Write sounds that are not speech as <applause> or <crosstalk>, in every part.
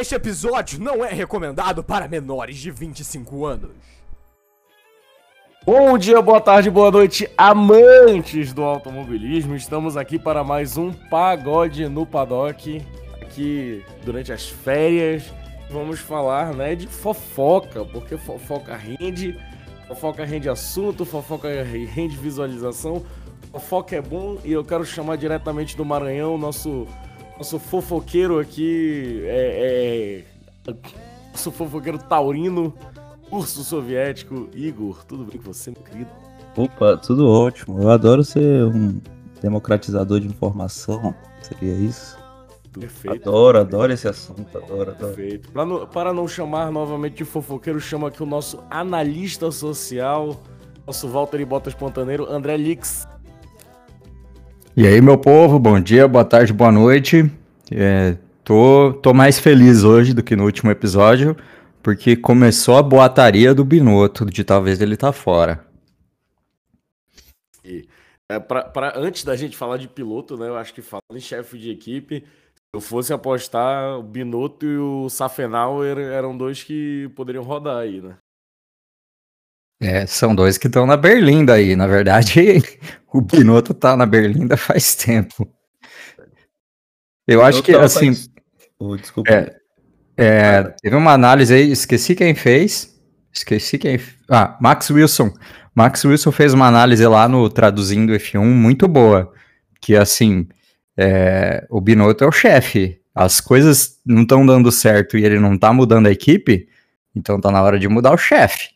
Este episódio não é recomendado para menores de 25 anos. Bom dia, boa tarde, boa noite, amantes do automobilismo. Estamos aqui para mais um Pagode no Paddock. Aqui durante as férias, vamos falar né, de fofoca, porque fofoca rende, fofoca rende assunto, fofoca rende visualização. Fofoca é bom e eu quero chamar diretamente do Maranhão nosso nosso fofoqueiro aqui é, é. Nosso fofoqueiro taurino, urso soviético, Igor. Tudo bem com você, meu querido? Opa, tudo ótimo. Eu adoro ser um democratizador de informação. Seria isso? Perfeito. Adoro, adoro esse assunto. Adoro, adoro. Perfeito. Para não, para não chamar novamente de fofoqueiro, chama aqui o nosso analista social, nosso Walter e Botas Pontaneiro, André Lix. E aí, meu povo, bom dia, boa tarde, boa noite. É, tô, tô mais feliz hoje do que no último episódio, porque começou a boataria do Binotto, de talvez ele tá fora. E, é, pra, pra, antes da gente falar de piloto, né, eu acho que falando em chefe de equipe, se eu fosse apostar, o Binotto e o Safenauer eram dois que poderiam rodar aí, né? É, são dois que estão na Berlinda aí. Na verdade, <laughs> o Binotto tá na Berlinda faz tempo. Eu acho que, assim. Faz... Oh, desculpa. É, é, teve uma análise aí, esqueci quem fez. Esqueci quem. Ah, Max Wilson. Max Wilson fez uma análise lá no Traduzindo F1 muito boa. Que, assim, é, o Binotto é o chefe. As coisas não estão dando certo e ele não tá mudando a equipe, então tá na hora de mudar o chefe.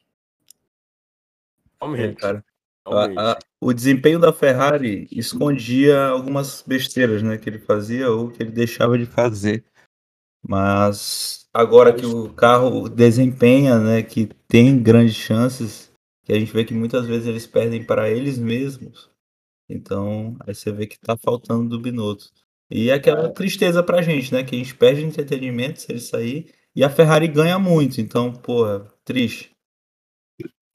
Realmente, é, cara. A, a, o desempenho da Ferrari escondia algumas besteiras, né, que ele fazia ou que ele deixava de fazer. Mas agora que o carro desempenha, né, que tem grandes chances, que a gente vê que muitas vezes eles perdem para eles mesmos. Então, aí você vê que tá faltando do Binotto. E é aquela tristeza pra gente, né, que a gente perde entretenimento se ele sair e a Ferrari ganha muito. Então, porra, triste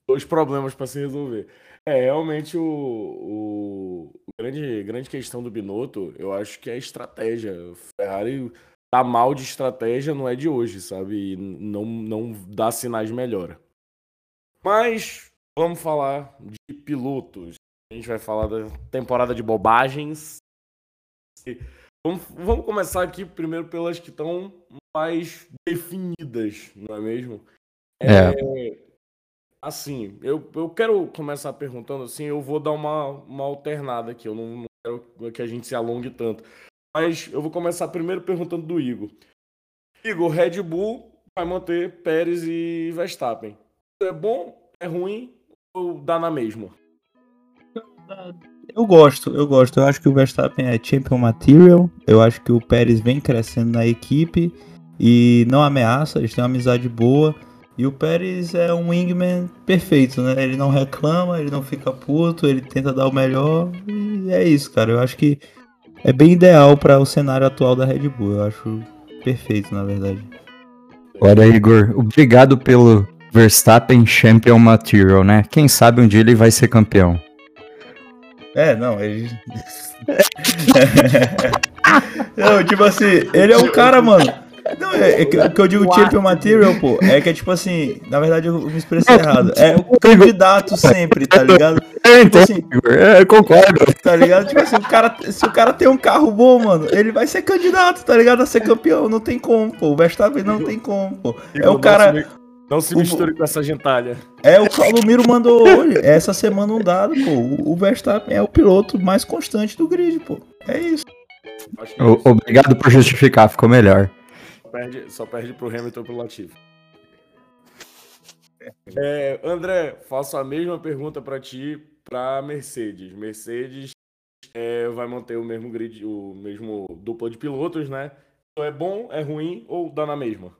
dois problemas para se resolver. É, realmente o, o, o, grande, grande questão do Binotto, eu acho que é a estratégia. O Ferrari tá mal de estratégia, não é de hoje, sabe? E não, não dá sinais de melhora. Mas vamos falar de pilotos. A gente vai falar da temporada de bobagens. Vamos, vamos começar aqui primeiro pelas que estão mais definidas, não é mesmo? É. é Assim, eu, eu quero começar perguntando assim, eu vou dar uma, uma alternada aqui, eu não, não quero que a gente se alongue tanto. Mas eu vou começar primeiro perguntando do Igor. Igor, Red Bull vai manter Pérez e Verstappen. É bom? É ruim? Ou dá na mesma? Eu gosto, eu gosto. Eu acho que o Verstappen é champion material. Eu acho que o Pérez vem crescendo na equipe e não ameaça, eles têm uma amizade boa. E o Pérez é um wingman perfeito, né? Ele não reclama, ele não fica puto, ele tenta dar o melhor. E é isso, cara. Eu acho que é bem ideal para o cenário atual da Red Bull. Eu acho perfeito, na verdade. Olha, Igor, obrigado pelo Verstappen Champion Material, né? Quem sabe um dia ele vai ser campeão. É, não, ele. <laughs> não, tipo assim, ele é um cara, mano não, é, é que, que, eu digo champion material, pô, é que é tipo assim, na verdade eu me expressei errado. É o candidato sempre, tá ligado? É, tipo assim, é, concordo. Tá ligado? Tipo assim, o cara, se o cara tem um carro bom, mano, ele vai ser candidato, tá ligado? A ser campeão, não tem como, pô. O Verstappen não tem como, pô. É o cara. Não se misture o, com essa gentalha. É, o Calomiro mandou hoje, essa semana um dado, pô. O Verstappen é o piloto mais constante do grid, pô. É isso. Obrigado por justificar, ficou melhor perde, só perde pro Hamilton e pro Latifi. <laughs> É, André, faço a mesma pergunta para ti, para Mercedes. Mercedes é, vai manter o mesmo grid, o mesmo dupla de pilotos, né? Então é bom, é ruim ou dá na mesma?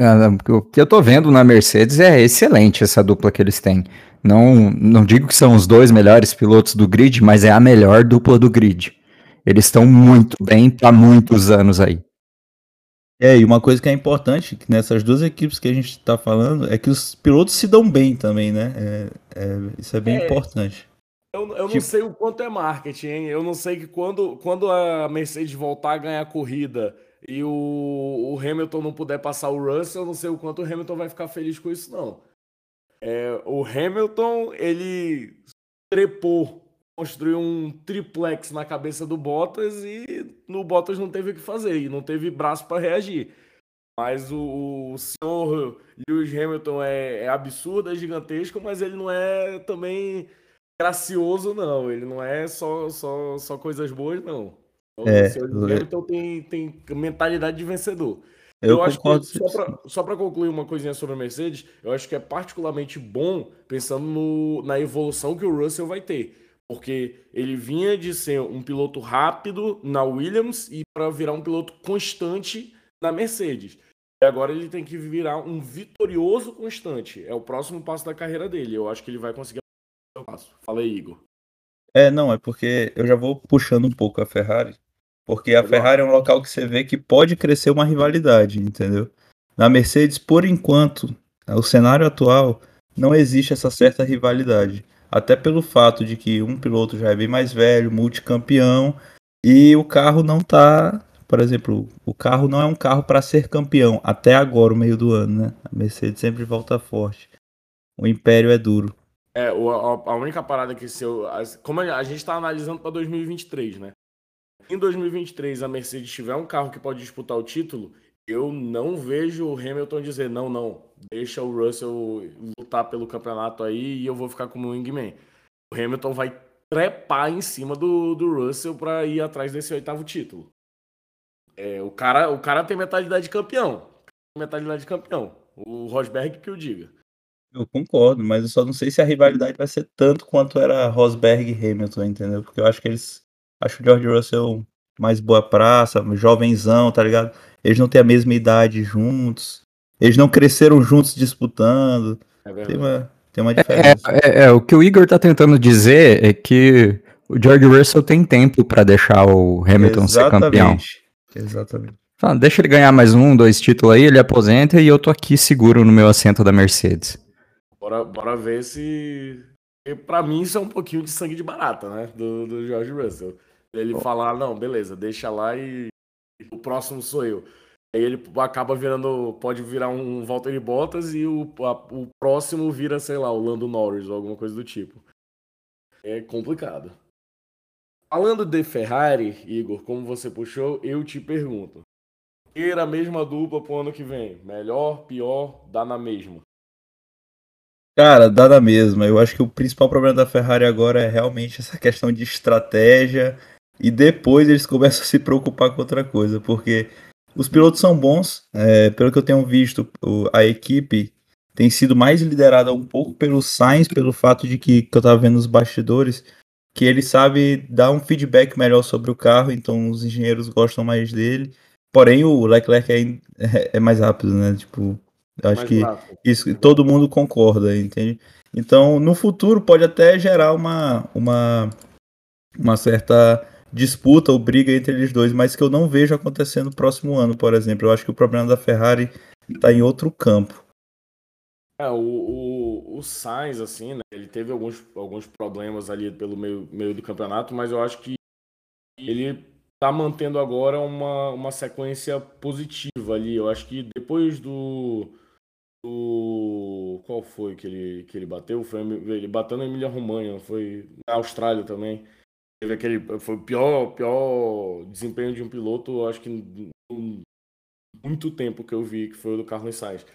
É, o que eu tô vendo na Mercedes é excelente essa dupla que eles têm. Não, não digo que são os dois melhores pilotos do grid, mas é a melhor dupla do grid. Eles estão muito bem há muitos anos aí. É, e uma coisa que é importante que nessas duas equipes que a gente está falando é que os pilotos se dão bem também, né? É, é, isso é bem é, importante. Eu, eu tipo... não sei o quanto é marketing, hein? Eu não sei que quando, quando a Mercedes voltar a ganhar corrida, e o, o, Hamilton não puder passar o Russell, eu não sei o quanto o Hamilton vai ficar feliz com isso, não. É, o Hamilton, ele trepou, construiu um triplex na cabeça do Bottas e no Bottas não teve o que fazer, e não teve braço para reagir. Mas o, o senhor Lewis Hamilton é, é absurdo, é gigantesco, mas ele não é também gracioso, não. Ele não é só, só, só coisas boas, não. Então, é, o senhor Hamilton tem, tem mentalidade de vencedor. Eu, eu acho que, só para concluir uma coisinha sobre a Mercedes, eu acho que é particularmente bom pensando no, na evolução que o Russell vai ter. Porque ele vinha de ser um piloto rápido na Williams e para virar um piloto constante na Mercedes. E agora ele tem que virar um vitorioso constante. É o próximo passo da carreira dele. Eu acho que ele vai conseguir o passo. Fala aí, Igor. É, não, é porque eu já vou puxando um pouco a Ferrari. Porque a Ferrari é um local que você vê que pode crescer uma rivalidade, entendeu? Na Mercedes, por enquanto, o cenário atual, não existe essa certa rivalidade. Até pelo fato de que um piloto já é bem mais velho, multicampeão, e o carro não tá por exemplo, o carro não é um carro para ser campeão até agora, o meio do ano, né? A Mercedes sempre volta forte. O império é duro. É, a única parada que se eu. Como a gente está analisando para 2023, né? Em 2023 a Mercedes tiver um carro que pode disputar o título, eu não vejo o Hamilton dizer não, não, deixa o Russell lutar pelo campeonato aí e eu vou ficar como wingman. O Hamilton vai trepar em cima do, do Russell para ir atrás desse oitavo título. É, o, cara, o cara tem mentalidade de campeão. Mentalidade de campeão. O Rosberg que o diga. Eu concordo, mas eu só não sei se a rivalidade vai ser tanto quanto era Rosberg e Hamilton, entendeu? Porque eu acho que eles. Acho o George Russell mais boa praça, jovenzão, tá ligado? Eles não têm a mesma idade juntos. Eles não cresceram juntos disputando. É tem, uma, tem uma diferença. É, é, é, o que o Igor tá tentando dizer é que o George Russell tem tempo para deixar o Hamilton Exatamente. ser campeão. Exatamente. Fala, deixa ele ganhar mais um, dois títulos aí, ele aposenta e eu tô aqui seguro no meu assento da Mercedes. Bora, bora ver se. Pra mim, isso é um pouquinho de sangue de barata, né? Do, do George Russell. Ele falar, não, beleza, deixa lá e o próximo sou eu. Aí ele acaba virando, pode virar um Valtteri Bottas e o, a, o próximo vira, sei lá, o Lando Norris ou alguma coisa do tipo. É complicado. Falando de Ferrari, Igor, como você puxou, eu te pergunto. Queira a mesma dupla pro ano que vem. Melhor, pior, dá na mesma. Cara, dá na mesma. Eu acho que o principal problema da Ferrari agora é realmente essa questão de estratégia. E depois eles <laughs> começam a se preocupar com outra coisa. Porque os pilotos são bons. É, pelo que eu tenho visto, a equipe tem sido mais liderada um pouco pelo Sainz, pelo fato de que, que eu tava vendo nos bastidores que ele sabe dar um feedback melhor sobre o carro, então os engenheiros gostam mais dele. Porém, o Leclerc é, é, é mais rápido, né? Tipo, eu acho mais que rápido. isso todo mundo concorda, entende? Então, no futuro pode até gerar uma, uma, uma certa disputa ou briga entre eles dois, mas que eu não vejo acontecendo no próximo ano, por exemplo. Eu acho que o problema da Ferrari está em outro campo. É, o, o, o Sainz, assim, né? Ele teve alguns, alguns problemas ali pelo meio, meio do campeonato, mas eu acho que ele tá mantendo agora uma, uma sequência positiva ali. Eu acho que depois do. do qual foi que ele, que ele bateu? Foi, ele bateu na Emília Romagna, foi na Austrália também. Teve aquele. Foi o pior, pior desempenho de um piloto, acho que muito tempo que eu vi, que foi o do Carlos Sainz.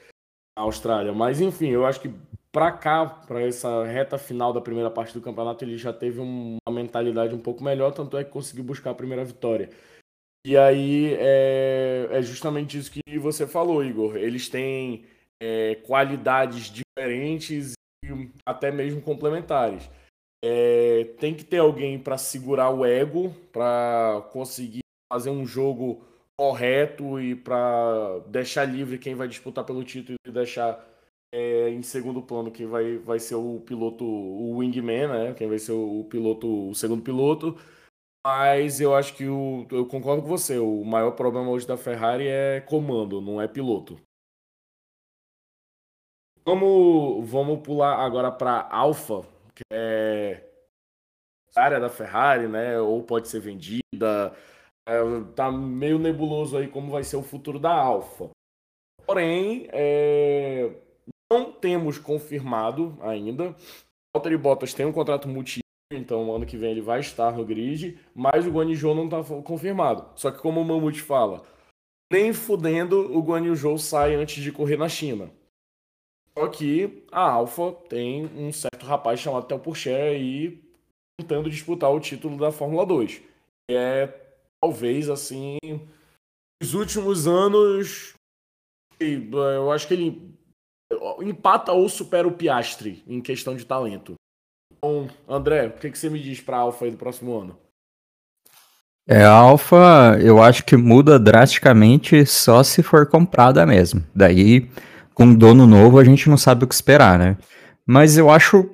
Austrália. Mas enfim, eu acho que para cá, para essa reta final da primeira parte do campeonato, ele já teve uma mentalidade um pouco melhor, tanto é que conseguiu buscar a primeira vitória. E aí é, é justamente isso que você falou, Igor. Eles têm é, qualidades diferentes e até mesmo complementares. É, tem que ter alguém para segurar o ego, para conseguir fazer um jogo correto e para deixar livre quem vai disputar pelo título e deixar é, em segundo plano quem vai, vai ser o piloto, o wingman, né? Quem vai ser o piloto, o segundo piloto. Mas eu acho que o, eu concordo com você. O maior problema hoje da Ferrari é comando, não é piloto. Vamos, vamos pular agora para Alfa, que é área da Ferrari, né? Ou pode ser vendida É, tá meio nebuloso aí como vai ser o futuro da Alfa. Porém, é, não temos confirmado ainda. Valtteri Bottas tem um contrato multi então ano que vem ele vai estar no grid, mas o Guanyu não está confirmado. Só que como o Mamute fala, nem fudendo o Guanyu sai antes de correr na China. Só que a Alfa tem um certo rapaz chamado Theo Pourchaire aí tentando disputar o título da Fórmula 2. E é talvez assim, nos últimos anos eu acho que ele empata ou supera o Piastri em questão de talento. Então, André, o que, que você me diz para a Alfa aí do próximo ano? É, a Alfa, eu acho que muda drasticamente só se for comprada mesmo. Daí, com dono novo, a gente não sabe o que esperar, né? Mas eu acho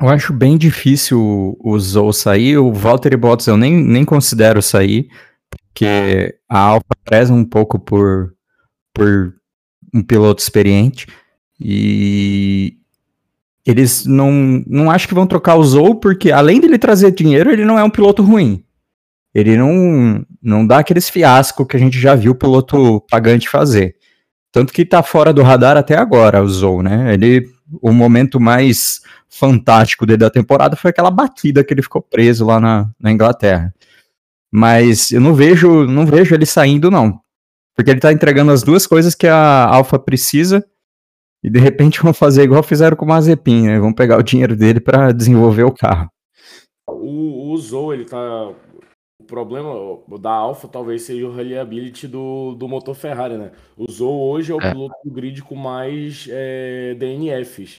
eu acho bem difícil o Zou sair. O Valtteri Bottas eu nem, nem considero sair, porque a Alfa preza um pouco por, por um piloto experiente. E eles não, não acho que vão trocar o Zou, porque além dele trazer dinheiro, ele não é um piloto ruim. Ele não, não dá aqueles fiascos que a gente já viu o piloto pagante fazer. Tanto que tá fora do radar até agora, o Zou, né? Ele, o momento mais fantástico dele da temporada foi aquela batida que ele ficou preso lá na, na Inglaterra. Mas eu não vejo, não vejo ele saindo, não. Porque ele tá entregando as duas coisas que a Alfa precisa e de repente <laughs> vão fazer igual fizeram com o Mazepin, né? Vão pegar o dinheiro dele para desenvolver o carro. O, o Zou, ele tá. Problema da Alfa talvez seja o reliability do, do motor Ferrari, né? O Zou hoje é o é. piloto do grid com mais é, DNFs.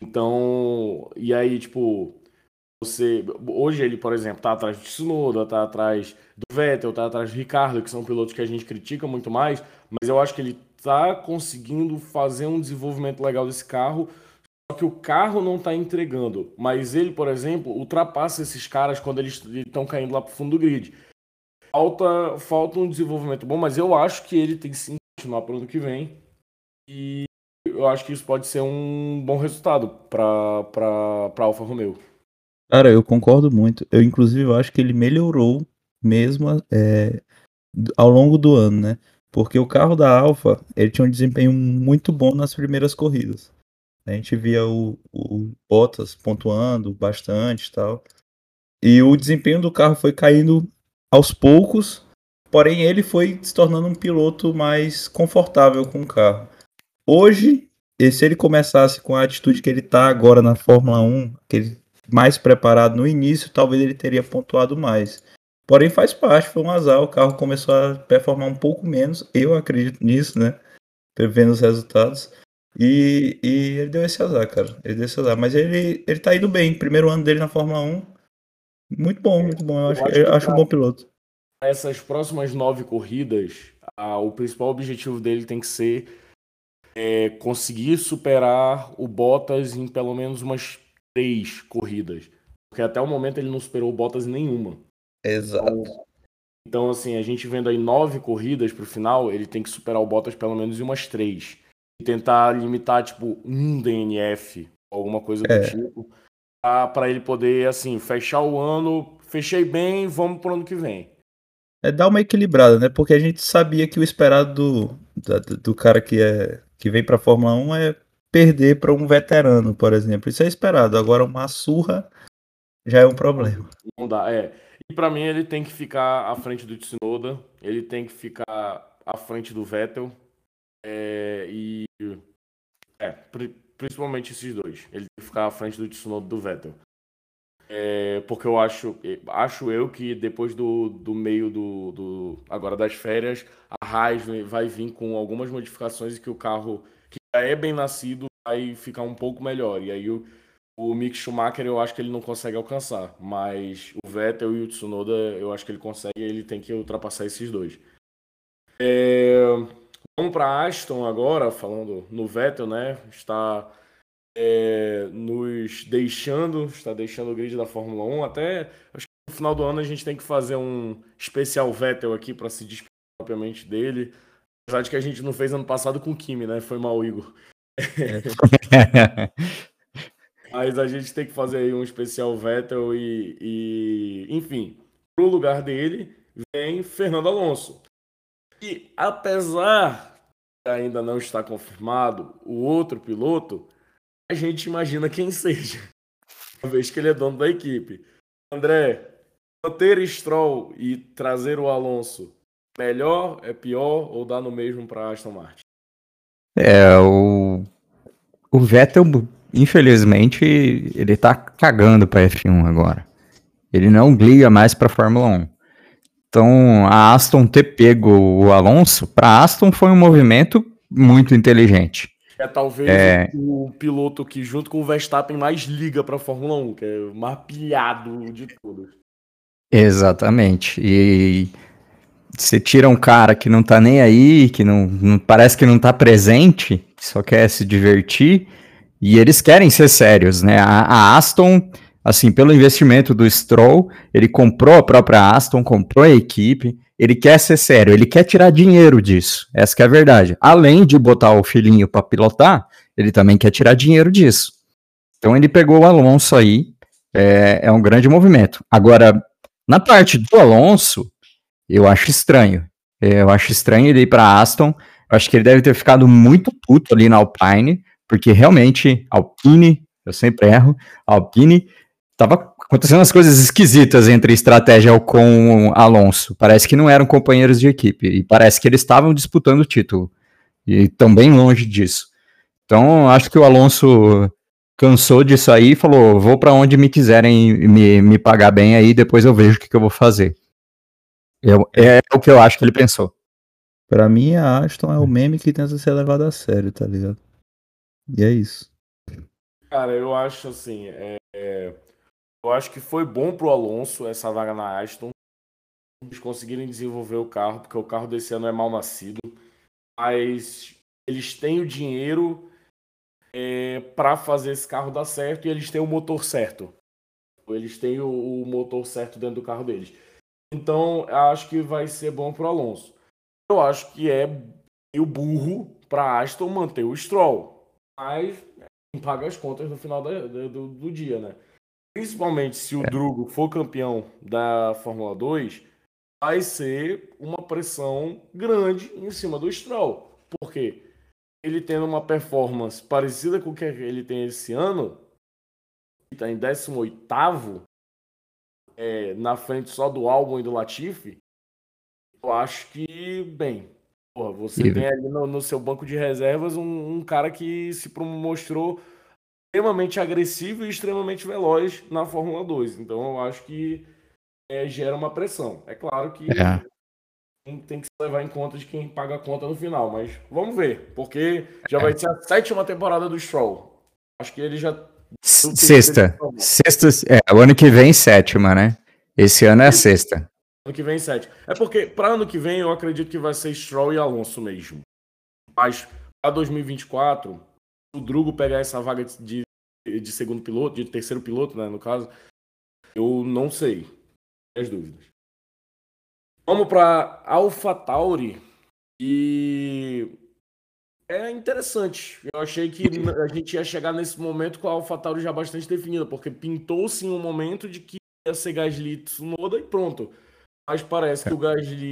Então, e aí, tipo, você. Hoje ele, por exemplo, tá atrás do Tsunoda, tá atrás do Vettel, tá atrás do Ricardo, que são pilotos que a gente critica muito mais, mas eu acho que ele está conseguindo fazer um desenvolvimento legal desse carro, que o carro não está entregando. Mas ele, por exemplo, ultrapassa esses caras quando eles estão caindo lá para o fundo do grid. Falta, falta um desenvolvimento bom, mas eu acho que ele tem sim que continuar para o ano que vem. E eu acho que isso pode ser um bom resultado para Alfa Romeo. Cara, eu concordo muito. Eu, inclusive, acho que ele melhorou mesmo é, ao longo do ano, né? Porque o carro da Alfa, ele tinha um desempenho muito bom nas primeiras corridas. A gente via o, o Bottas pontuando bastante e tal. E o desempenho do carro foi caindo aos poucos, porém ele foi se tornando um piloto mais confortável com o carro. Hoje, se ele começasse com a atitude que ele está agora na Fórmula 1, aquele mais preparado no início, talvez ele teria pontuado mais. Porém, faz parte, foi um azar. O carro começou a performar um pouco menos. Eu acredito nisso, né? Vendo os resultados. E, e ele deu esse azar, cara. Ele deu esse azar. Mas ele, ele tá indo bem. Primeiro ano dele na Fórmula 1. Muito bom, muito bom. Eu acho, eu acho, eu acho um bom piloto. Essas próximas nove corridas, a, o principal objetivo dele tem que ser é, conseguir superar o Bottas em pelo menos umas três corridas. Porque até o momento ele não superou o Bottas em nenhuma. Exato. Então, então, assim, a gente vendo aí nove corridas pro final, ele tem que superar o Bottas pelo menos em umas três. Tentar limitar, tipo, um DNF, alguma coisa do é. tipo, para ele poder, assim, fechar o ano, fechei bem, vamos pro ano que vem. É dar uma equilibrada, né? Porque a gente sabia que o esperado do, do, do cara que, é, que vem pra Fórmula 1 é perder para um veterano, por exemplo. Isso é esperado. Agora, uma surra já é um problema. Não dá, é. E para mim ele tem que ficar à frente do Tsunoda, ele tem que ficar à frente do Vettel. É, e é, principalmente esses dois. Ele tem que ficar à frente do Tsunoda do Vettel. É, porque eu acho, acho eu que depois do, do meio do, do agora das férias, a Haas vai vir com algumas modificações e que o carro que já é bem nascido vai ficar um pouco melhor. E aí o, o Mick Schumacher eu acho que ele não consegue alcançar, mas o Vettel e o Tsunoda eu acho que ele consegue ele tem que ultrapassar esses dois. É... Vamos para Aston agora, falando no Vettel, né? Está é, nos deixando, está deixando o grid da Fórmula 1. Até acho que no final do ano a gente tem que fazer um especial Vettel aqui para se despedir propriamente dele. Apesar de que a gente não fez ano passado com o Kimi, né? Foi mal, Igor. <laughs> Mas a gente tem que fazer aí um especial Vettel e, e enfim, pro lugar dele, vem Fernando Alonso. E apesar ainda não estar confirmado o outro piloto, a gente imagina quem seja, <laughs> uma vez que ele é dono da equipe. André, manter Stroll e trazer o Alonso, melhor, é pior ou dá no mesmo para Aston Martin? É, o, o Vettel, infelizmente, ele tá cagando para F1 agora. Ele não liga mais para Fórmula 1. Então, a Aston ter pego o Alonso, para Aston foi um movimento muito inteligente. É talvez é... o piloto que, junto com o Verstappen, mais liga para a Fórmula 1, que é o mais pilhado de todos. Exatamente. E você tira um cara que não tá nem aí, que não, não, parece que não tá presente, que só quer se divertir, e eles querem ser sérios, né? A, a, Aston, assim, pelo investimento do Stroll, ele comprou a própria Aston, comprou a equipe, ele quer ser sério, ele quer tirar dinheiro disso, essa é a verdade. Além de botar o filhinho para pilotar, ele também quer tirar dinheiro disso. Então ele pegou o Alonso aí, é, é um grande movimento. Agora, na parte do Alonso, eu acho estranho. Eu acho estranho ele ir para Aston. Eu acho que ele deve ter ficado muito puto ali na Alpine, porque realmente Alpine, eu sempre erro, Alpine tava acontecendo umas coisas esquisitas entre estratégia com Alonso. Parece que não eram companheiros de equipe e parece que eles estavam disputando o título e estão bem longe disso. Então, acho que o Alonso cansou disso aí e falou: vou para onde me quiserem me, me pagar bem aí, depois eu vejo o que, que eu vou fazer. Eu, é o que eu acho que ele pensou. Pra mim, a Aston é o meme que tenta ser levado a sério, tá ligado? E é isso. Cara, eu acho assim, é, é, eu acho que foi bom pro Alonso essa vaga na Aston. Eles conseguirem desenvolver o carro, porque o carro desse ano é mal nascido. Mas eles têm o dinheiro é, para fazer esse carro dar certo e eles têm o motor certo. Eles têm o, o motor certo dentro do carro deles. Então, acho que vai ser bom para o Alonso. Eu acho que é meio burro para Aston manter o Stroll. Mas paga as contas no final do, do, dia, né? Principalmente se o é. Drugo for campeão da Fórmula 2, vai ser uma pressão grande em cima do Stroll. Por quê? Ele tendo uma performance parecida com o que ele tem esse ano, está em 18 é, na frente só do álbum e do Latifi, eu acho que, bem, porra, você e... tem ali no, no, seu banco de reservas um, um, cara que se mostrou extremamente agressivo e extremamente veloz na Fórmula 2. Então eu acho que é, gera uma pressão. É claro que é. tem que se levar em conta de quem paga a conta no final, mas vamos ver, porque já é. vai ser a sétima temporada do Stroll. Acho que ele já Sexta. Sexta. É, o ano que vem, sétima, né? Esse ano é a sexta. Ano que vem, sétima. É porque, para ano que vem, eu acredito que vai ser Stroll e Alonso mesmo. Mas, para 2024, o Drugo pegar essa vaga de, de segundo piloto, de terceiro piloto, né, no caso, eu não sei. As dúvidas. Vamos para AlphaTauri. E é interessante. Eu achei que a gente ia chegar nesse momento com a AlphaTauri já bastante definida, porque pintou-se um momento de que ia ser Gasly Tsunoda e pronto. Mas parece que o Gasly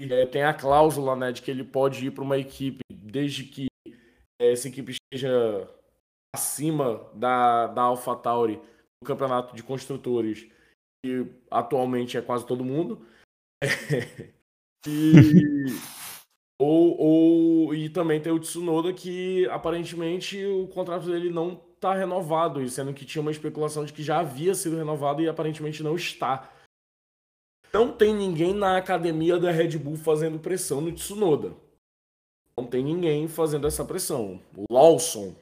é, tem a cláusula né, de que ele pode ir para uma equipe desde que essa equipe esteja acima da, da AlphaTauri no campeonato de construtores, que atualmente é quase todo mundo. <laughs> e <laughs> ou, ou e também tem o Tsunoda que aparentemente o contrato dele não está renovado, sendo que tinha uma especulação de que já havia sido renovado e aparentemente não está. Não tem ninguém na academia da Red Bull fazendo pressão no Tsunoda. Não tem ninguém fazendo essa pressão. O Lawson,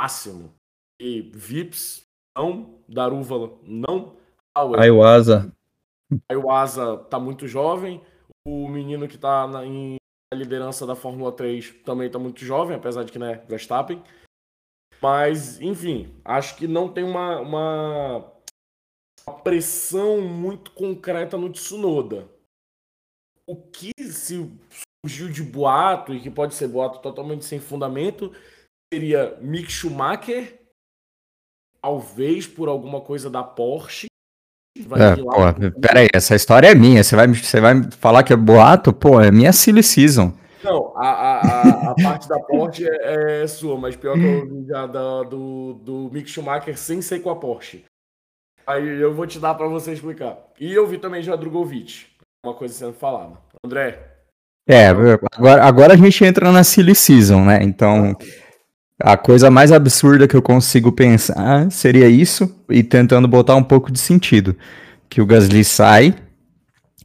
máximo. E Vips, não. Daruva, não. Aiwasa. Aiwasa tá muito jovem. O menino que tá na, em liderança da Fórmula 3 também está muito jovem, apesar de que né, Verstappen. Mas, enfim, acho que não tem uma, uma, uma pressão muito concreta no Tsunoda. O que se surgiu de boato, e que pode ser boato totalmente sem fundamento, seria Mick Schumacher, talvez por alguma coisa da Porsche, É, pô, pera aí, essa história é minha. Você vai, você vai falar que é boato? Pô, é minha silly season. Não, a, a, a, a <laughs> parte da Porsche é, é, sua, mas pior que eu ouvi já da, do, do Mick Schumacher sem ser com a Porsche. Aí eu vou te dar para você explicar. E eu vi também já Drogovic, uma coisa sendo falada. André. É, agora, agora a gente entra na silly season, né? Então, a coisa mais absurda que eu consigo pensar seria isso, e tentando botar um pouco de sentido. Que o Gasly sai,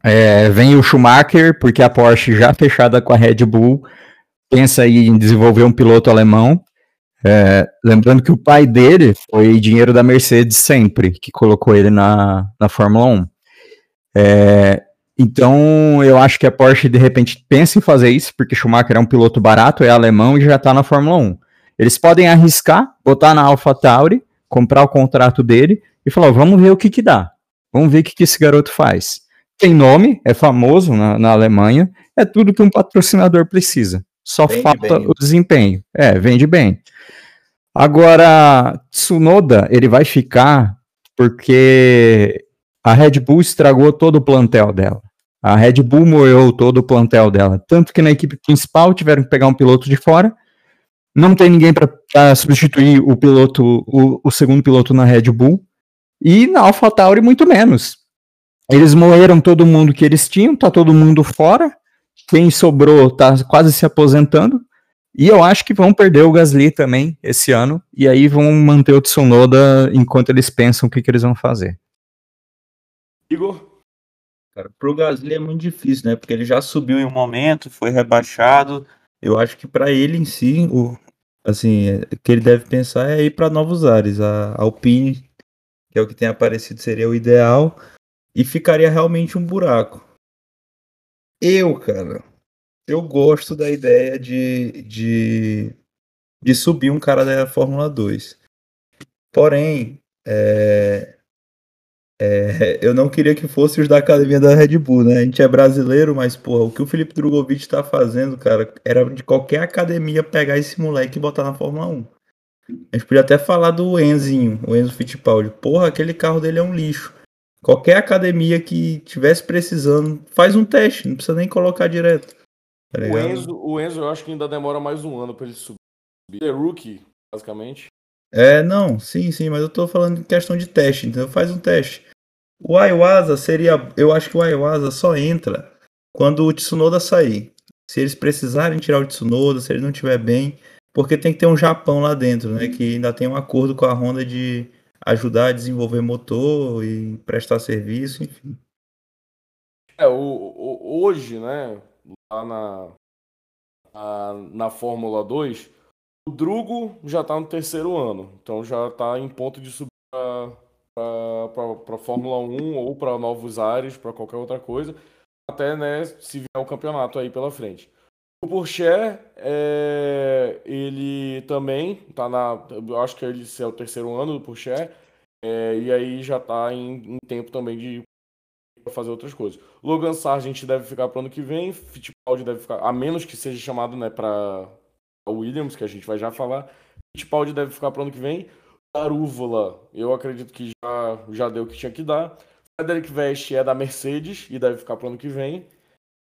é, vem o Schumacher, porque a Porsche já fechada com a Red Bull, pensa em desenvolver um piloto alemão. É, lembrando que o pai dele foi dinheiro da Mercedes sempre, que colocou ele na, na Fórmula 1. É, então, eu acho que a Porsche, de repente, pensa em fazer isso, porque Schumacher é um piloto barato, é alemão e já está na Fórmula 1. Eles podem arriscar, botar na AlphaTauri, comprar o contrato dele e falar: vamos ver o que, que dá. Vamos ver o que, que esse garoto faz. Tem nome, é famoso na, na Alemanha, é tudo que um patrocinador precisa. Só vende falta bem. o desempenho. É, vende bem. Agora, Tsunoda, ele vai ficar porque a Red Bull estragou todo o plantel dela. A Red Bull moeu todo o plantel dela. Tanto que na equipe principal tiveram que pegar um piloto de fora. Não tem ninguém para substituir o piloto, o, o, segundo piloto na Red Bull. E na AlphaTauri, muito menos. Eles moeram todo mundo que eles tinham, tá todo mundo fora. Quem sobrou tá quase se aposentando. E eu acho que vão perder o Gasly também esse ano. E aí vão manter o Tsunoda enquanto eles pensam o que, que eles vão fazer. Igor? Cara, pro Gasly é muito difícil, né? Porque ele já subiu em um momento, foi rebaixado. Eu acho que para ele em si, o assim, o que ele deve pensar é ir para novos ares. A Alpine, que é o que tem aparecido, seria o ideal e ficaria realmente um buraco. Eu, cara, eu gosto da ideia de, de, de subir um cara da Fórmula 2. Porém, é, é, eu não queria que fosse os da academia da Red Bull, né? A gente é brasileiro, mas, porra, o que o Felipe Drogovic tá fazendo, cara, era de qualquer academia pegar esse moleque e botar na Fórmula 1. A gente podia até falar do Enzinho, o Enzo Fittipaldi. Porra, aquele carro dele é um lixo. Qualquer academia que tivesse precisando, faz um teste, não precisa nem colocar direto. Tá o, Enzo, o Enzo, eu acho que ainda demora mais um ano para ele subir. Ele é rookie, basicamente. É, não, sim, sim, mas eu tô falando em questão de teste, então faz um teste. O Iwasa seria. Eu acho que o Iwasa só entra quando o Tsunoda sair. Se eles precisarem tirar o Tsunoda, se ele não estiver bem. Porque tem que ter um Japão lá dentro, né? Que ainda tem um acordo com a Honda de ajudar a desenvolver motor e prestar serviço, enfim. É, o, o hoje, né? Lá na, na, na Fórmula 2, o Drugo já está no terceiro ano, então já está em ponto de subir para Fórmula 1 ou para novos ares, para qualquer outra coisa, até né, se vier o campeonato aí pela frente. O Pourchaire, é, ele também está na. Eu acho que ele é o terceiro ano do Pourchaire, é, e aí já está em, em, tempo também de fazer outras coisas. Logan Sargent deve ficar para o ano que vem, Fittipaldi deve ficar, a menos que seja chamado né, para Williams, que a gente vai já falar. Fittipaldi deve ficar para o ano que vem. Arúvola, eu acredito que já, já deu o que tinha que dar. Frederic Vest é da Mercedes e deve ficar para o ano que vem.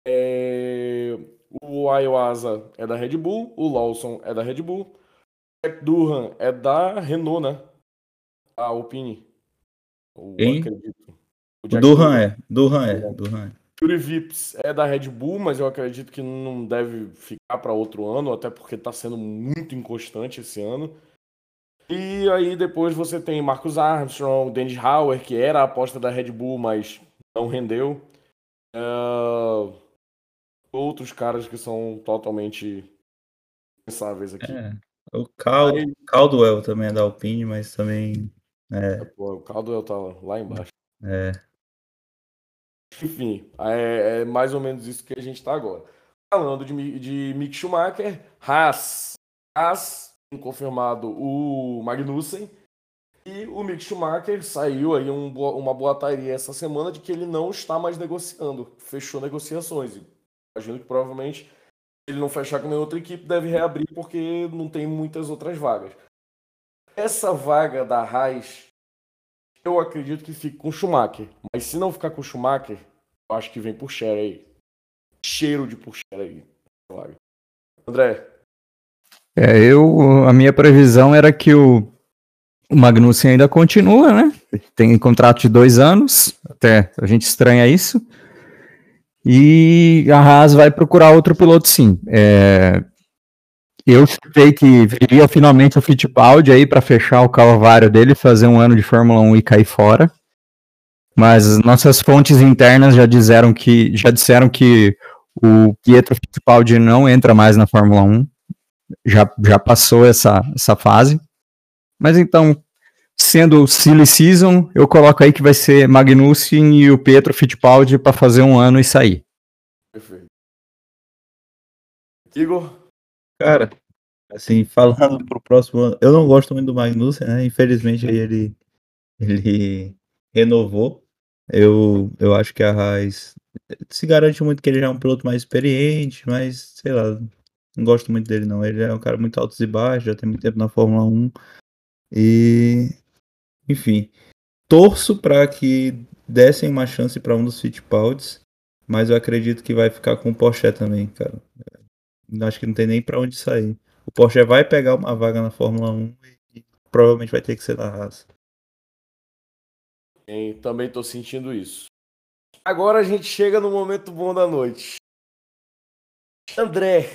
É... O Ayuasa é da Red Bull. O Lawson é da Red Bull. O Durham é da Renault, né? A Alpine. Eu acredito. O, o Durham é. Durham é. Durham é. Yuri Vips é da Red Bull, mas eu acredito que não deve ficar para outro ano, até porque está sendo muito inconstante esse ano. E aí depois você tem Marcus Armstrong, Dennis Hauer, que era a aposta da Red Bull, mas não rendeu. Uh, outros caras que são totalmente pensáveis aqui. É, o Cal aí... Caldwell também é da Alpine, mas também. É... Pô, o Caldwell tá lá embaixo. É. Enfim, é, é, mais ou menos isso que a gente está agora. Falando de, de Mick Schumacher, Haas. Haas confirmado o Magnussen. E o Mick Schumacher saiu aí um, uma boataria essa semana de que ele não está mais negociando. Fechou negociações. Imagino que provavelmente ele não fechar com nenhuma outra equipe deve reabrir porque não tem muitas outras vagas. Essa vaga da Haas eu acredito que fique com o Schumacher. Mas se não ficar com o Schumacher, eu acho que vem por aí. Cheiro de por Cher aí. André. É, eu, a minha previsão era que o, o Magnussen ainda continua, né? Tem contrato de dois anos, até a gente estranha isso. E a Haas vai procurar outro piloto, sim. É, eu sei que viria finalmente o Fittipaldi aí para fechar o calvário dele, fazer um ano de Fórmula 1 e cair fora. Mas nossas fontes internas já disseram que já disseram que o Pietro Fittipaldi não entra mais na Fórmula 1. Já, já passou essa, essa fase. Mas então, sendo silly season, eu coloco aí que vai ser Magnussen e o Pietro Fittipaldi para fazer um ano e sair. Perfeito. Igor? Cara, assim, falando pro próximo ano, eu não gosto muito do Magnussen, né? Infelizmente aí ele, ele renovou. Eu, eu acho que a Haas se garante muito que ele já é um piloto mais experiente, mas sei lá, não gosto muito dele não. Ele é um cara muito altos e baixos, já tem muito tempo na Fórmula 1. E enfim, torço para que dessem uma chance para um dos Fittipaldis, mas eu acredito que vai ficar com o Porsche também, cara. Acho que não tem nem para onde sair. O Porsche vai pegar uma vaga na Fórmula 1 e provavelmente vai ter que ser da Haas. E também estou sentindo isso. Agora a gente chega no momento bom da noite. André,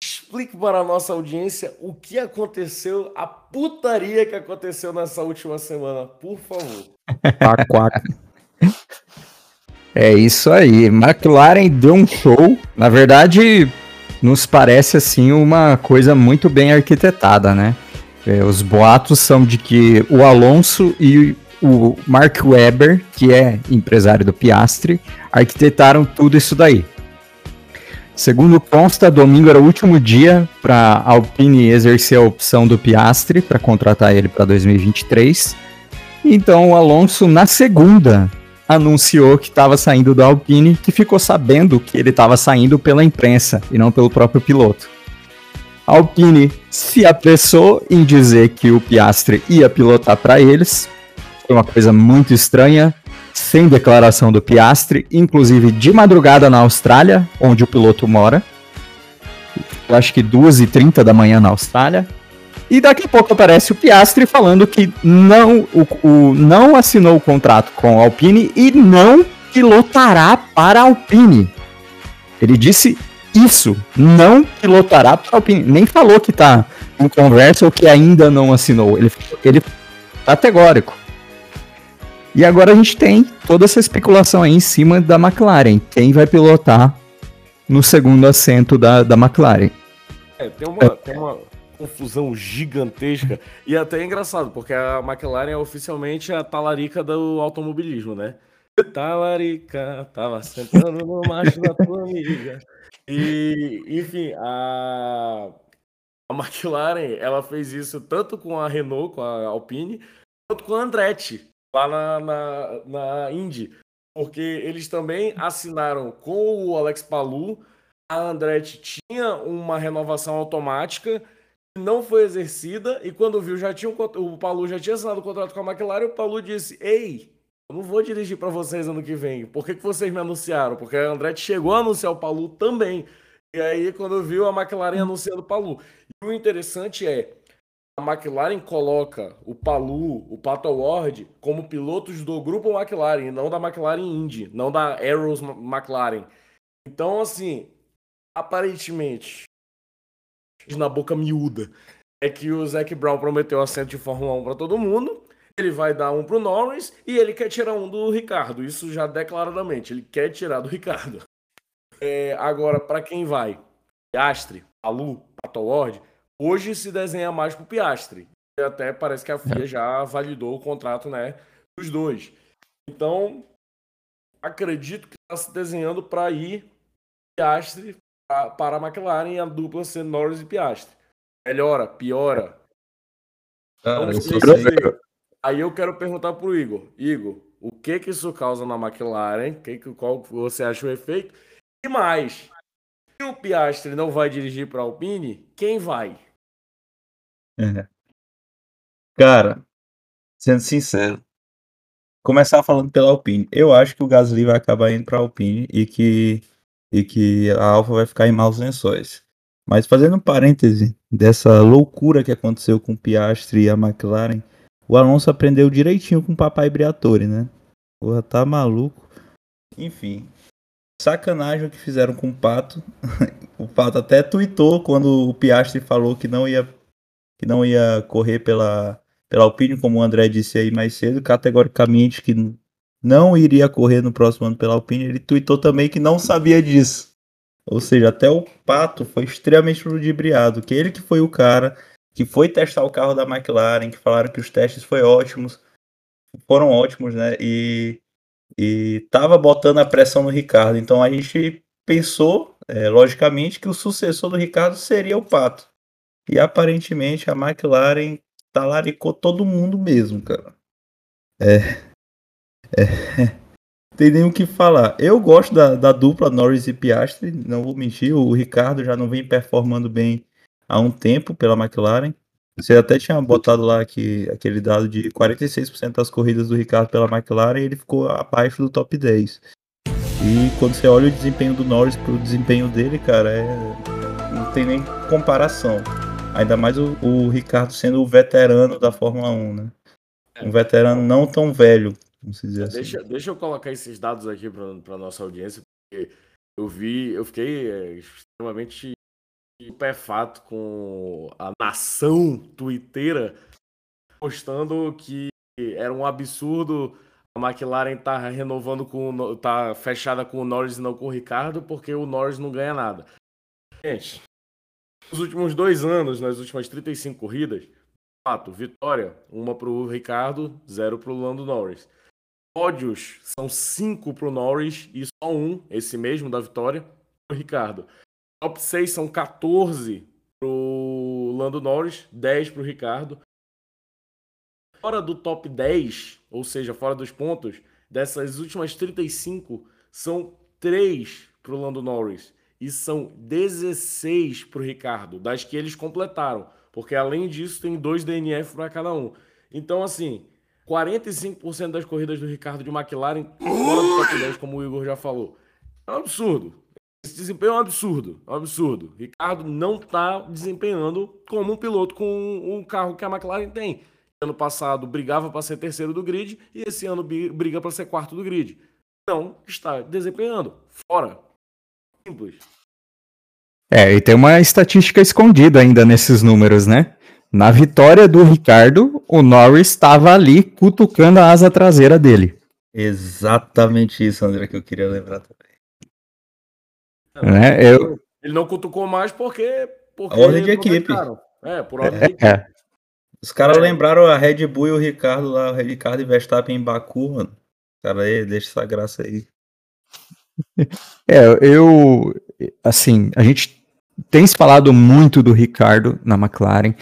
explique para a nossa audiência o que aconteceu, a putaria que aconteceu nessa última semana, por favor. É isso aí. McLaren deu um show. Na verdade, nos parece assim uma coisa muito bem arquitetada, né? É, os boatos são de que o Alonso e o Mark Webber, que é empresário do Piastre, arquitetaram tudo isso daí. Segundo consta, domingo era o último dia para a Alpine exercer a opção do Piastre para contratar ele para 2023. Então o Alonso, na segunda, anunciou que estava saindo da Alpine, que ficou sabendo que ele estava saindo pela imprensa e não pelo próprio piloto. Alpine se apressou em dizer que o Piastre ia pilotar para eles. Foi uma coisa muito estranha, sem declaração do Piastre, inclusive de madrugada na Austrália, onde o piloto mora. Eu acho que 2h30 da manhã na Austrália. E daqui a pouco aparece o Piastri falando que não, o, o, não assinou o contrato com a Alpine e não pilotará para a Alpine. Ele disse isso, não pilotará para a Alpine. Nem falou que está em conversa ou que ainda não assinou. Ele, ele categórico. E agora a gente tem toda essa especulação aí em cima da McLaren. Quem vai pilotar no segundo assento da, da McLaren? É, tem uma, tem uma, confusão gigantesca. E até é engraçado, porque a McLaren é oficialmente a talarica do automobilismo, né? Talarica, tava sentando no macho da tua amiga. E, enfim, a, a McLaren, ela fez isso tanto com a Renault, com a Alpine, quanto com a Andretti, lá na, na, na Indy. Porque eles também assinaram com o Alex Palou, a Andretti tinha uma renovação automática não foi exercida e quando viu já tinha um, o Palu já tinha assinado o contrato com a McLaren, o Palu disse: "Ei, eu não vou dirigir para vocês ano que vem. Por que, que vocês me anunciaram? Porque a Andretti chegou a anunciar o Palu também. E aí quando viu a McLaren anunciando o Palu. E o interessante é a McLaren coloca o Palu, o Pato Ward como pilotos do grupo McLaren, não da McLaren Indy, não da Arrows McLaren. Então, assim, aparentemente, na boca miúda é que o Zac Brown prometeu assento de Fórmula 1 para todo mundo. Ele vai dar um pro Norris e ele quer tirar um do Ricardo. Isso já declaradamente. Ele quer tirar do Ricardo. É, agora, para quem vai? Piastre, Alu, Pato Ward, hoje se desenha mais pro Piastre. E até parece que a FIA já validou o contrato, né, dos dois. Então, acredito que está se desenhando para ir Piastre para a McLaren a dupla sendo Norris e Piastri. Melhora, piora. Cara, eu sei. Aí eu quero perguntar pro Igor. Igor, o que que isso causa na McLaren? Que, qual você acha o efeito? E mais, se o Piastri não vai dirigir para a Alpine, quem vai? É. Cara, sendo sincero, começar falando pela Alpine. Eu acho que o Gasly vai acabar indo para a Alpine e que, e que a Alfa vai ficar em maus lençóis. Mas fazendo um parêntese dessa loucura que aconteceu com o Piastri e a McLaren, o Alonso aprendeu direitinho com o papai Briatore, né? Porra, tá maluco. Enfim, sacanagem o que fizeram com o Pato. <laughs> o Pato até tweetou quando o Piastri falou que não ia que não ia correr pela pela Alpine, como o André disse aí mais cedo, categoricamente que não iria correr no próximo ano pela Alpine, ele tweetou também que não sabia disso. Ou seja, até o Pato foi extremamente ludibriado, que ele que foi o cara que foi testar o carro da McLaren, que falaram que os testes foram ótimos, foram ótimos, né? E, e tava botando a pressão no Ricardo. Então a gente pensou, é, logicamente, que o sucessor do Ricardo seria o Pato. E aparentemente a McLaren talaricou todo mundo mesmo, cara. É. É. <laughs> Tem nem o que falar. Eu gosto da, da dupla Norris e Piastri, não vou mentir. O Ricardo já não vem performando bem há um tempo pela McLaren. Você até tinha botado lá que, aquele dado de 46% das corridas do Ricardo pela McLaren e ele ficou abaixo do top 10. E quando você olha o desempenho do Norris pro desempenho dele, cara, é... não tem nem comparação. Ainda mais o, o Ricardo sendo o veterano da Fórmula 1, né? Um veterano não tão velho, vamos dizer assim. Deixa, deixa eu colocar esses dados aqui para nossa audiência, porque eu vi, eu fiquei é, extremamente pé fato com a nação twitteira postando que era um absurdo a McLaren tá renovando com tá fechada com o Norris e não com o Ricardo porque o Norris não ganha nada. Gente, nos últimos dois anos, nas últimas 35 corridas, fato, vitória, uma para o Ricardo, zero para o Lando Norris. Pódios são cinco para o Norris e só um, esse mesmo da vitória, para o Ricardo. Top 6 são 14 para o Lando Norris, 10 para o Ricardo. Fora do top 10, ou seja, fora dos pontos, dessas últimas 35, são 3 para o Lando Norris e são 16 para o Ricardo, das que eles completaram, porque além disso tem dois DNF para cada um. Então, assim, 45% das corridas do Ricardo de McLaren fora do top 10, como o Igor já falou. É um absurdo. Esse desempenho é um absurdo, é um absurdo. Ricardo não está desempenhando como um piloto com um carro que a McLaren tem. Ano passado brigava para ser terceiro do grid e esse ano briga para ser quarto do grid. Não está desempenhando. Fora. Simples. É, e tem uma estatística escondida ainda nesses números, né? Na vitória do Ricardo, o Norris estava ali cutucando a asa traseira dele. Exatamente isso, André, que eu queria lembrar também. É, eu... Ele não cutucou mais porque. porque a ordem de equipe. É, por ordem é, de equipe. É. Os caras é. lembraram a Red Bull e o Ricardo lá, o Ricardo e Verstappen em Baku, mano. Cara, aí, deixa essa graça aí. <laughs> É, eu, assim, a gente tem se falado muito do Ricardo na McLaren,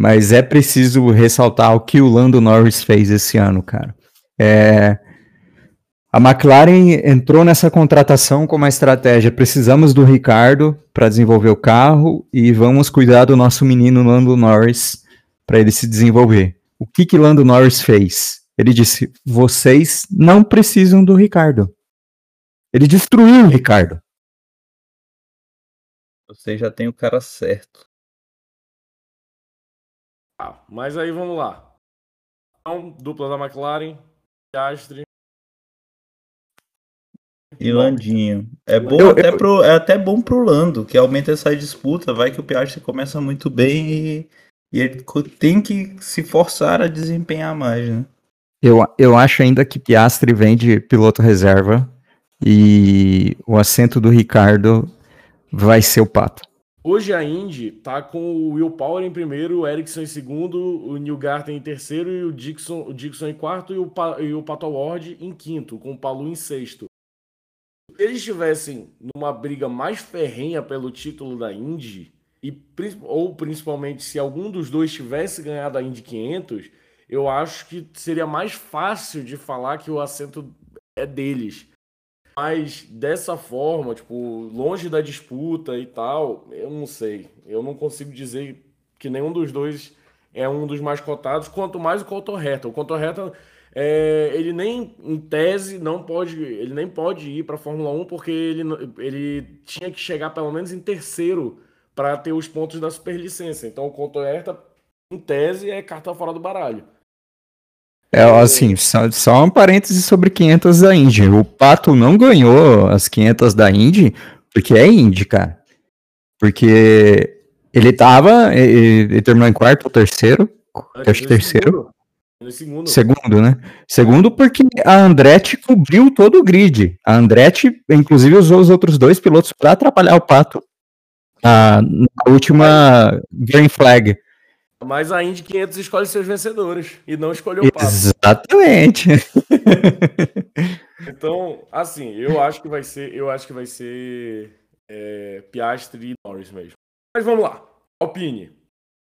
mas é preciso ressaltar o que o Lando Norris fez esse ano, cara. É, a McLaren entrou nessa contratação com uma estratégia: precisamos do Ricardo para desenvolver o carro e vamos cuidar do nosso menino Lando Norris para ele se desenvolver. O que que Lando Norris fez? Ele disse: vocês não precisam do Ricardo. Ele destruiu o Ricardo. Você já tem o cara certo. Ah, mas aí vamos lá. Então, dupla da McLaren, Piastri. E Landinho. É bom eu, até eu... pro, é até bom pro Lando, que aumenta essa disputa, vai que o Piastri começa muito bem e, e ele tem que se forçar a desempenhar mais, né? Eu, eu acho ainda que Piastri vem de piloto reserva e o assento do Ricardo vai ser o Pato. Hoje a Indy tá com o Will Power em primeiro, o Ericsson em segundo, o Neil Garten em terceiro e o Dixon, o Dixon em quarto e o, e o Pato Ward em quinto, com o Palu em sexto. Se eles estivessem numa briga mais ferrenha pelo título da Indy, e, ou principalmente se algum dos dois tivesse ganhado a Indy 500, eu acho que seria mais fácil de falar que o assento é deles. Mas dessa forma, tipo, longe da disputa e tal, eu não sei. Eu não consigo dizer que nenhum dos dois é um dos mais cotados, quanto mais o Colton Herta. O Colton Herta é, ele nem, em tese, não pode, ele nem pode ir para a Fórmula 1 porque ele, ele tinha que chegar pelo menos em terceiro para ter os pontos da superlicença. Então o Contoerta, em tese, é carta fora do baralho. É, assim, só, só um parêntese sobre 500 da Indy. O Pato não ganhou as 500 da Indy porque é Indy, cara. Porque ele tava, ele, ele terminou em quarto ou terceiro, acho que terceiro. Segundo. segundo, né? Segundo porque a Andretti cobriu todo o grid. A Andretti, inclusive, usou os outros dois pilotos para atrapalhar o Pato na, na última Green Flag. Mas a Indy 500 escolhe seus vencedores e não escolheu o Pato. Exatamente. <laughs> então, assim, eu acho que vai ser, eu acho que vai ser é, Piastri e Norris mesmo. Mas vamos lá. Alpine.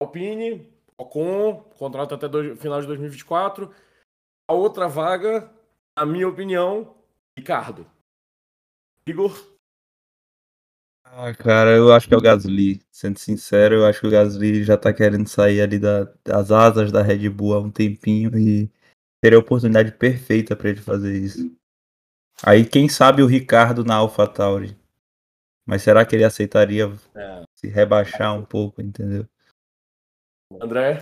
Alpine, Ocon, contrato até do, final de 2024. A outra vaga, na minha opinião, Ricardo. Igor? Ah, cara, eu acho que é o Gasly. Sendo sincero, eu acho que o Gasly já tá querendo sair ali da, das asas da Red Bull há um tempinho e teria a oportunidade perfeita para ele fazer isso. Aí, quem sabe o Ricardo na AlphaTauri. Mas será que ele aceitaria é. se rebaixar um pouco, entendeu? André?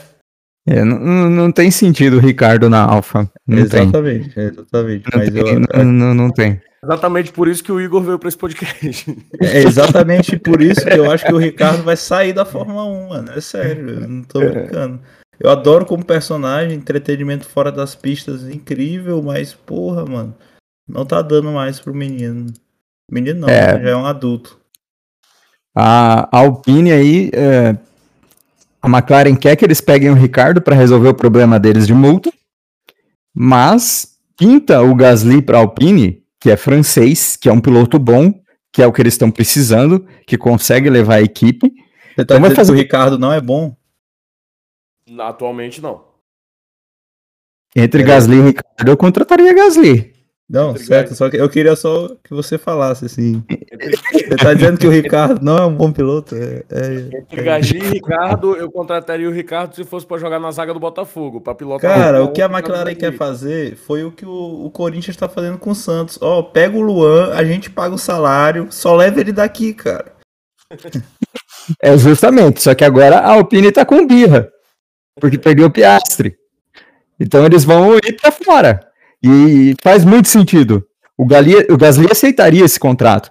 É, não, não tem sentido o Ricardo na Alfa. exatamente, tem. exatamente. Não, mas tem, eu, não, não, não, tem. Exatamente por isso que o Igor veio para esse podcast. É exatamente por isso que eu acho que o Ricardo vai sair da Fórmula 1, mano. É sério, eu não tô brincando. Eu adoro como personagem, entretenimento fora das pistas incrível, mas porra, mano, não tá dando mais pro menino. Menino não, é, né? já é um adulto. A Alpine aí, é, a McLaren quer que eles peguem o Ricardo para resolver o problema deles de multa, mas pinta o Gasly para Alpine, que é francês, que é um piloto bom, que é o que eles estão precisando, que consegue levar a equipe. Você tá então dizendo fazer... que o Ricardo não é bom? Atualmente não. Entre é. Gasly e Ricardo, eu contrataria Gasly. Não, certo, só que eu queria só que você falasse assim. <laughs> Você tá dizendo que o Ricardo não é um bom piloto? É, é, Entre Gasly e Ricardo, eu contrataria o Ricardo se fosse para jogar na zaga do Botafogo, para pilotar. Cara, o que a McLaren quer fazer foi o que o, o Corinthians está fazendo com o Santos. Ó, pega o Luan, a gente paga o salário, só leva ele daqui, cara. <laughs> É justamente, só que agora a Alpine tá com birra, porque perdeu o Piastre. Então eles vão ir para fora. E faz muito sentido. O, Gali, o Gasly aceitaria esse contrato.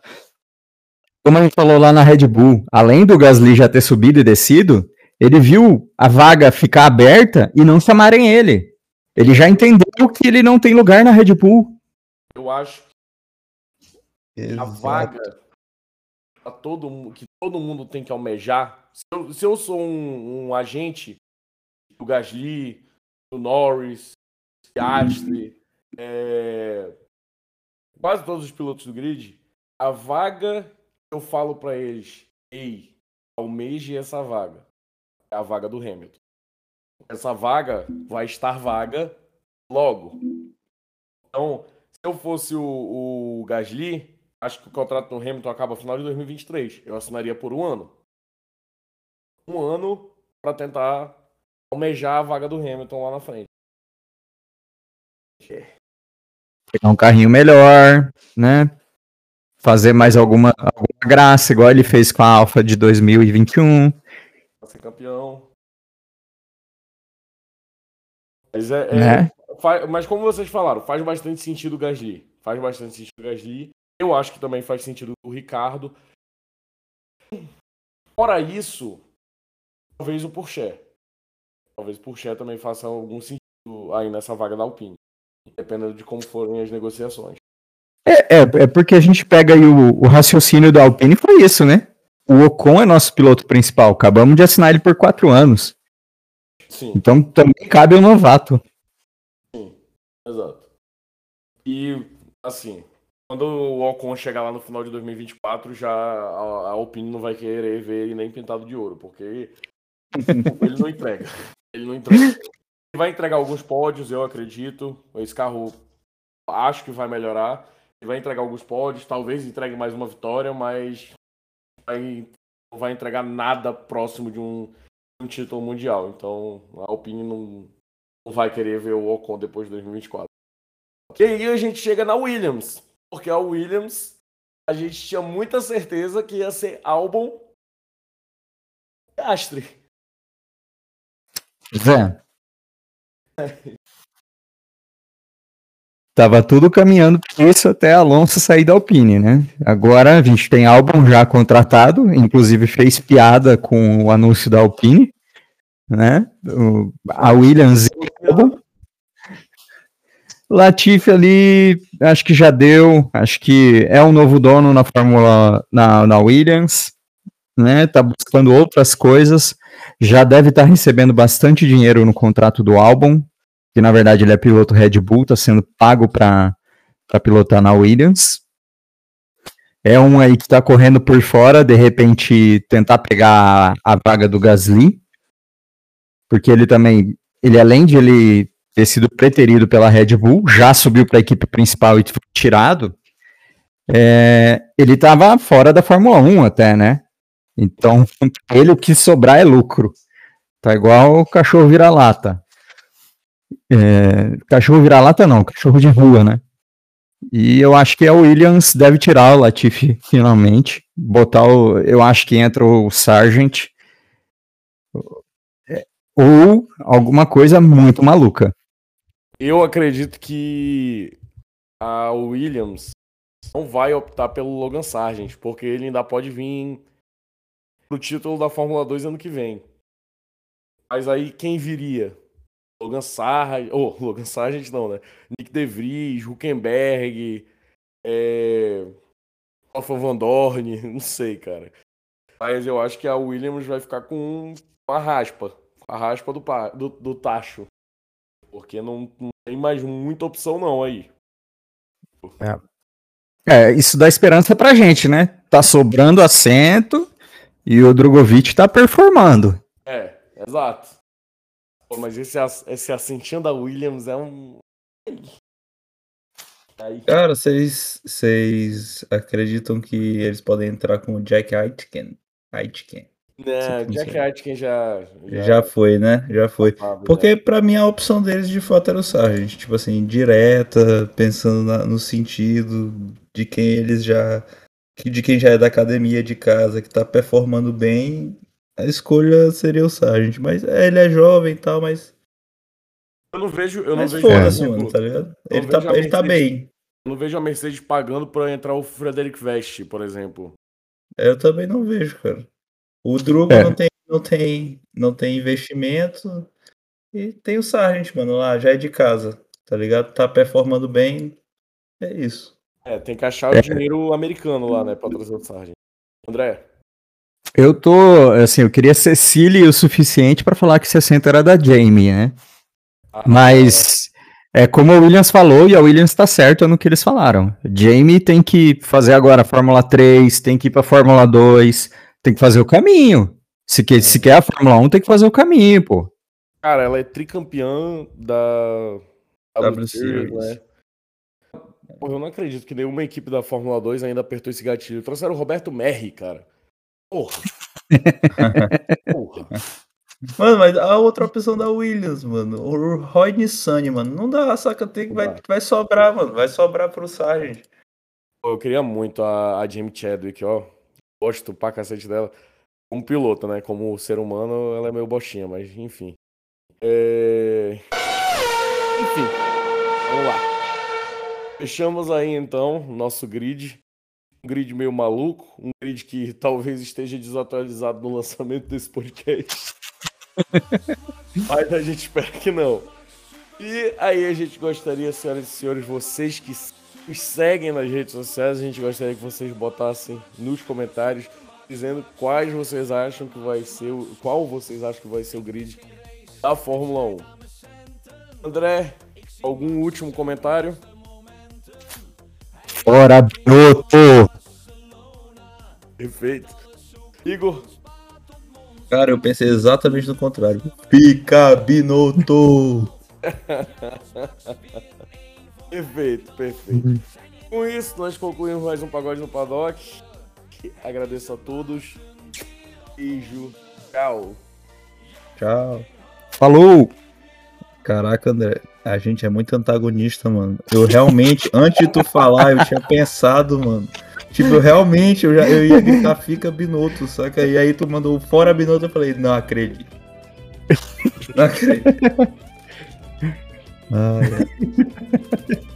Como a gente falou lá na Red Bull, além do Gasly já ter subido e descido, ele viu a vaga ficar aberta e não chamarem ele. Ele já entendeu que ele não tem lugar na Red Bull. Eu acho que a vaga a todo, que todo mundo tem que almejar. Se eu, se eu sou um, um, agente do Gasly, do Norris, Piastri, é, quase todos os pilotos do grid, a vaga eu falo para eles, ei, almeje essa vaga. É a vaga do Hamilton. Essa vaga vai estar vaga logo. Então, se eu fosse o, o Gasly, acho que o contrato do Hamilton acaba no final de 2023. Eu assinaria por um ano. Um ano para tentar almejar a vaga do Hamilton lá na frente. Pegar um carrinho melhor, né? Fazer mais alguma, alguma graça, igual ele fez com a Alfa de 2021. Ser campeão. Mas, é, né? é faz, mas como vocês falaram, faz bastante sentido o Gasly. Faz bastante sentido o Gasly. Eu acho que também faz sentido o Ricardo. Fora isso, talvez o Porsche. Talvez o Porsche também faça algum sentido aí nessa vaga da Alpine dependendo de como forem as negociações. É, é, é porque a gente pega aí o, o raciocínio da Alpine foi isso, né? O Ocon é nosso piloto principal. Acabamos de assinar ele por quatro anos. Sim. Então também cabe o novato. Sim, exato. E, assim, quando o Ocon chegar lá no final de 2024, já a, a Alpine não vai querer ver ele nem pintado de ouro, porque <laughs> ele não entrega. Ele não entrega vai entregar alguns pódios, eu acredito. Esse carro acho que vai melhorar. Ele vai entregar alguns pódios, talvez entregue mais uma vitória, mas vai, não vai entregar nada próximo de um, um título mundial. Então a Alpine não, não vai querer ver o Ocon depois de 2024. E aí a gente chega na Williams, porque a Williams a gente tinha muita certeza que ia ser álbum Astre. Zé. Tava tudo caminhando para isso até Alonso sair da Alpine, né? Agora a gente tem álbum já contratado, inclusive fez piada com o anúncio da Alpine, né? O, a Williams álbum. Latifi ali, acho que já deu, acho que é um novo dono na Fórmula na, na Williams, né? Tá buscando outras coisas, já deve estar tá recebendo bastante dinheiro no contrato do álbum, que na verdade ele é piloto Red Bull, está sendo pago para pilotar na Williams. É um aí que está correndo por fora, de repente tentar pegar a, a vaga do Gasly, porque ele também, ele além de ele ter sido preterido pela Red Bull, já subiu para a equipe principal e foi tirado, é, ele estava fora da Fórmula 1 até, né? Então, <laughs> ele o que sobrar é lucro. Tá igual o cachorro vira-lata. É, cachorro vira-lata não, cachorro de rua, né? E eu acho que a Williams deve tirar o Latifi finalmente, botar o, eu acho que entra o Sargent é, ou alguma coisa muito maluca. Eu acredito que a Williams não vai optar pelo Logan Sargent, porque ele ainda pode vir pro título da Fórmula 2 ano que vem. Mas aí quem viria? Logan Sargent, ou oh, Logan Sargent não, né? Nick DeVries, Huckenberg, é... Alfa Van Dorn, <laughs> não sei, cara. Mas eu acho que a Williams vai ficar com a raspa, a raspa do, do, do tacho. Porque não, não, tem mais muita opção não aí. É. é, isso dá esperança pra gente, né? Tá sobrando assento e o Drogovic tá performando. É, exato. Pô, mas esse, esse assentinho da Williams é um. Aí. Cara, vocês acreditam que eles podem entrar com o Jack Aitken? Aitken. Não, Jack Aitken já, já, já. foi, né? Já foi. Porque para mim a opção deles de fato era o Sargent. Tipo assim, direta, pensando na, no sentido de quem eles já. De quem já é da academia de casa, que tá performando bem a escolha seria o Sargent. Mas é, ele é jovem e tal, mas. Eu não vejo. Eu mas não foda-se, tipo, mano, tá ligado? Ele tá, ele tá bem. Eu não vejo a Mercedes pagando pra entrar o Frederic Vest, por exemplo. Eu também não vejo, cara. O Drugo é. não, tem, não, tem, não tem investimento. E tem o Sargent, mano, lá, já é de casa, tá ligado? Tá performando bem. É isso. É, tem que achar é. o dinheiro americano lá, né, pra trazer o Sargent. André? Eu tô, assim, eu queria ser silly o suficiente para falar que 60 era da Jamie, né? Ah, Mas é como o Williams falou e a Williams tá certo no que eles falaram. Jamie tem que fazer agora a Fórmula 3, tem que ir pra Fórmula 2, tem que fazer o caminho. Se quer, se quer a Fórmula 1, tem que fazer o caminho, pô. Cara, ela é tricampeã da W Series, né? Porra, eu não acredito que nenhuma equipe da Fórmula 2 ainda apertou esse gatilho. Trouxeram o Roberto Merri, cara. Porra. <laughs> Porra. Mano, mas a outra opção da Williams, mano. O Roy Nissani, mano. Não dá, saca? Tem que vai, vai sobrar, mano. Vai sobrar pro Sargent. Eu queria muito a, a Jamie Chadwick, ó. Gosto pra cacete dela. Como piloto, né? Como ser humano, ela é meio bochinha, mas enfim. É... Enfim. Vamos lá. Fechamos aí então nosso grid um grid meio maluco, um grid que talvez esteja desatualizado no lançamento desse podcast. <laughs> Mas a gente espera que não. E aí a gente gostaria, senhoras e senhores, vocês que nos seguem nas redes sociais, a gente gostaria que vocês botassem nos comentários dizendo quais vocês acham que vai ser, o, qual vocês acham que vai ser o grid da Fórmula 1. André, algum último comentário? Bora, Binotto! Perfeito. Igor? Cara, eu pensei exatamente no contrário. Pica Binotto! <laughs> perfeito, perfeito. Com isso, nós concluímos mais um Pagode no Paddock. Agradeço a todos. Beijo. Tchau. Tchau. Falou! Caraca, André, a gente é muito antagonista, mano. Eu realmente, <laughs> antes de tu falar, eu tinha pensado, mano. Tipo, eu realmente, eu, já, eu ia gritar fica Binoto, saca? E aí tu mandou fora Binoto, eu falei, não acredito. Não acredito. <laughs> Ah, é.